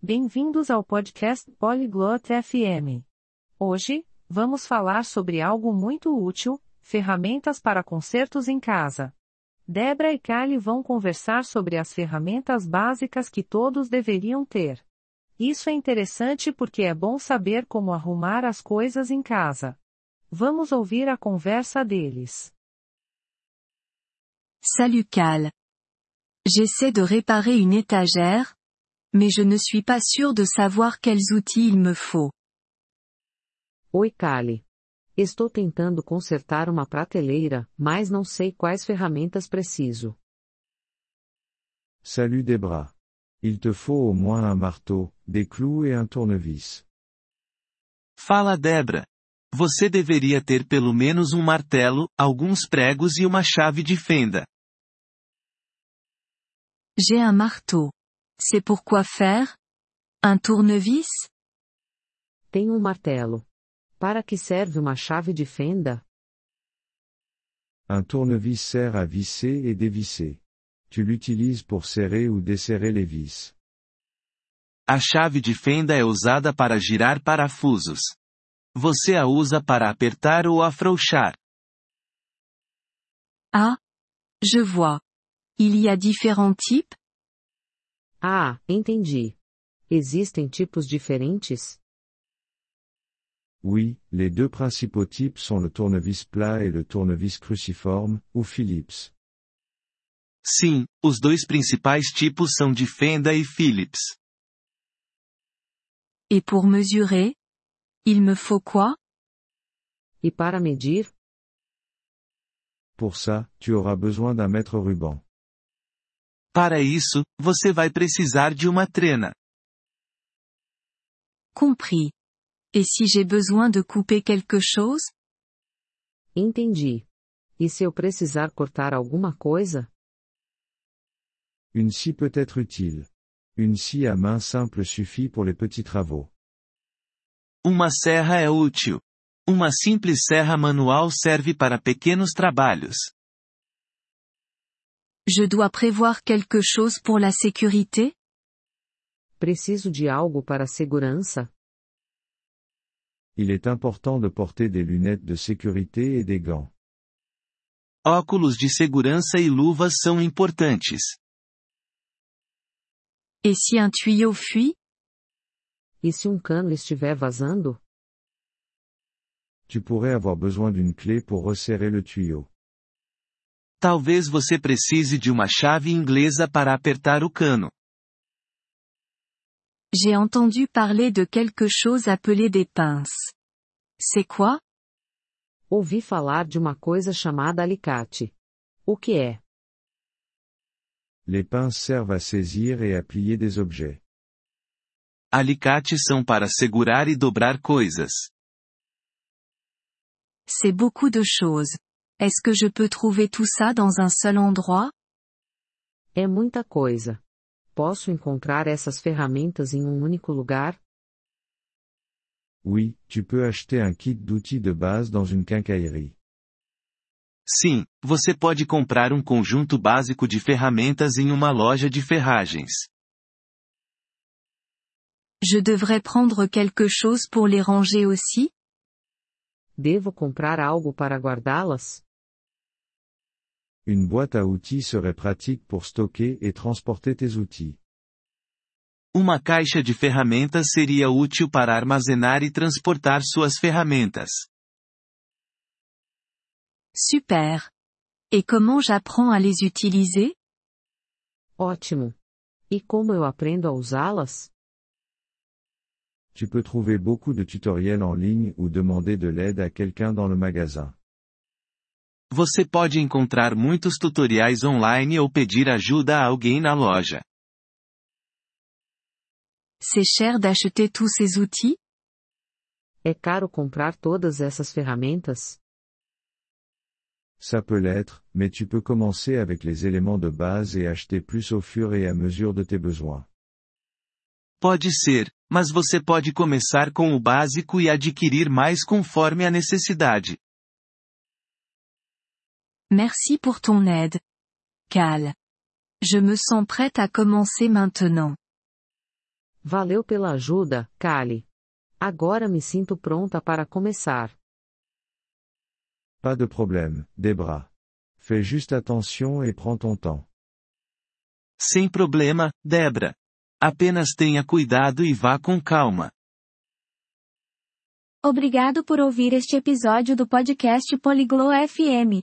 Bem-vindos ao podcast Polyglot FM. Hoje, vamos falar sobre algo muito útil: ferramentas para concertos em casa. Debra e Kali vão conversar sobre as ferramentas básicas que todos deveriam ter. Isso é interessante porque é bom saber como arrumar as coisas em casa. Vamos ouvir a conversa deles. Salut Cal. J'essaie de réparer une étagère, mais je ne suis pas sûr de savoir quels outils il me faut. Oi Kali. Estou tentando consertar uma prateleira, mas não sei quais ferramentas preciso. Salut Debra. Il te faut au moins un marteau, des clous et un tournevis. Fala Debra. Você deveria ter pelo menos um martelo, alguns pregos e uma chave de fenda. J'ai un marteau. C'est pour quoi faire? Un tournevis? Tenho um martelo. Para que serve uma chave de fenda? Un tournevis sert à visser et dévisser. Tu l'utilises pour serrer ou desserrer les vis. A chave de fenda é usada para girar parafusos. Você a usa para apertar ou afrouxar. Ah. Je vois. Il y a différents types? Ah, entendi. Existem tipos diferentes? Oui, les deux principaux types sont le tournevis plat et le tournevis cruciforme, ou Philips. Sim, os dois principais tipos são de fenda e Phillips. Et pour mesurer? Il me faut quoi? E para medir? Pour ça, tu auras besoin d'un mètre ruban. Para isso, você vai precisar de uma trena. Compris. Et si j'ai besoin de couper quelque chose? Entendi. E se eu precisar cortar alguma coisa? Une scie peut être utile. Une scie à main simple suffit pour les petits travaux. Uma serra é útil. Uma simples serra manual serve para pequenos trabalhos. Je dois prévoir quelque chose pour la sécurité? Preciso de algo para a segurança? Il est important de porter des lunettes de sécurité et des gants. Óculos de segurança e luvas são importantes. Et si un tuyau fuit? E se um cano estiver vazando? Tu pourrais avoir besoin d'une clé pour resserrer le tuyau. Talvez você precise de uma chave inglesa para apertar o cano. J'ai entendu parler de quelque chose appelé des pinces. C'est quoi? Ouvi falar de uma coisa chamada alicate. O que é? Les pinces servent à saisir et à plier des objets. Alicates são para segurar e dobrar coisas. C'est beaucoup de choses. Est-ce que je peux trouver tout ça dans un seul endroit? É muita coisa. Posso encontrar essas ferramentas em um único lugar? Oui, tu peux acheter un kit d'outils de base dans une quincaillerie. Sim, você pode comprar um conjunto básico de ferramentas em uma loja de ferragens. Je devrais prendre quelque chose pour les ranger aussi? Devo comprar algo para guardá-las? Une boîte à outils serait pratique pour stocker et transporter tes outils. Uma caixa de ferramentas seria útil para armazenar e transportar suas ferramentas. Super. Et comment j'apprends à les utiliser? Ótimo. E como eu aprendo a usá-las? Tu peux trouver beaucoup de tutoriels en ligne ou demander de l'aide à quelqu'un dans le magasin. Você pode encontrar muitos tutoriais online ou pedir ajuda a alguém na loja. C'est cher d'acheter tous ces outils? É caro comprar todas essas ferramentas? Ça peut l'être, mais tu peux commencer avec les éléments de base et acheter plus au fur et à mesure de tes besoins. Pode ser, mas você pode começar com o básico e adquirir mais conforme a necessidade. Merci pour ton aide. Cal. Je me sens prête à commencer maintenant. Valeu pela ajuda, Kali. Agora me sinto pronta para começar. Pas de problème, Debra. Fais juste attention et prends ton temps. Sem problema, Debra. Apenas tenha cuidado e vá com calma. Obrigado por ouvir este episódio do podcast Poliglo FM.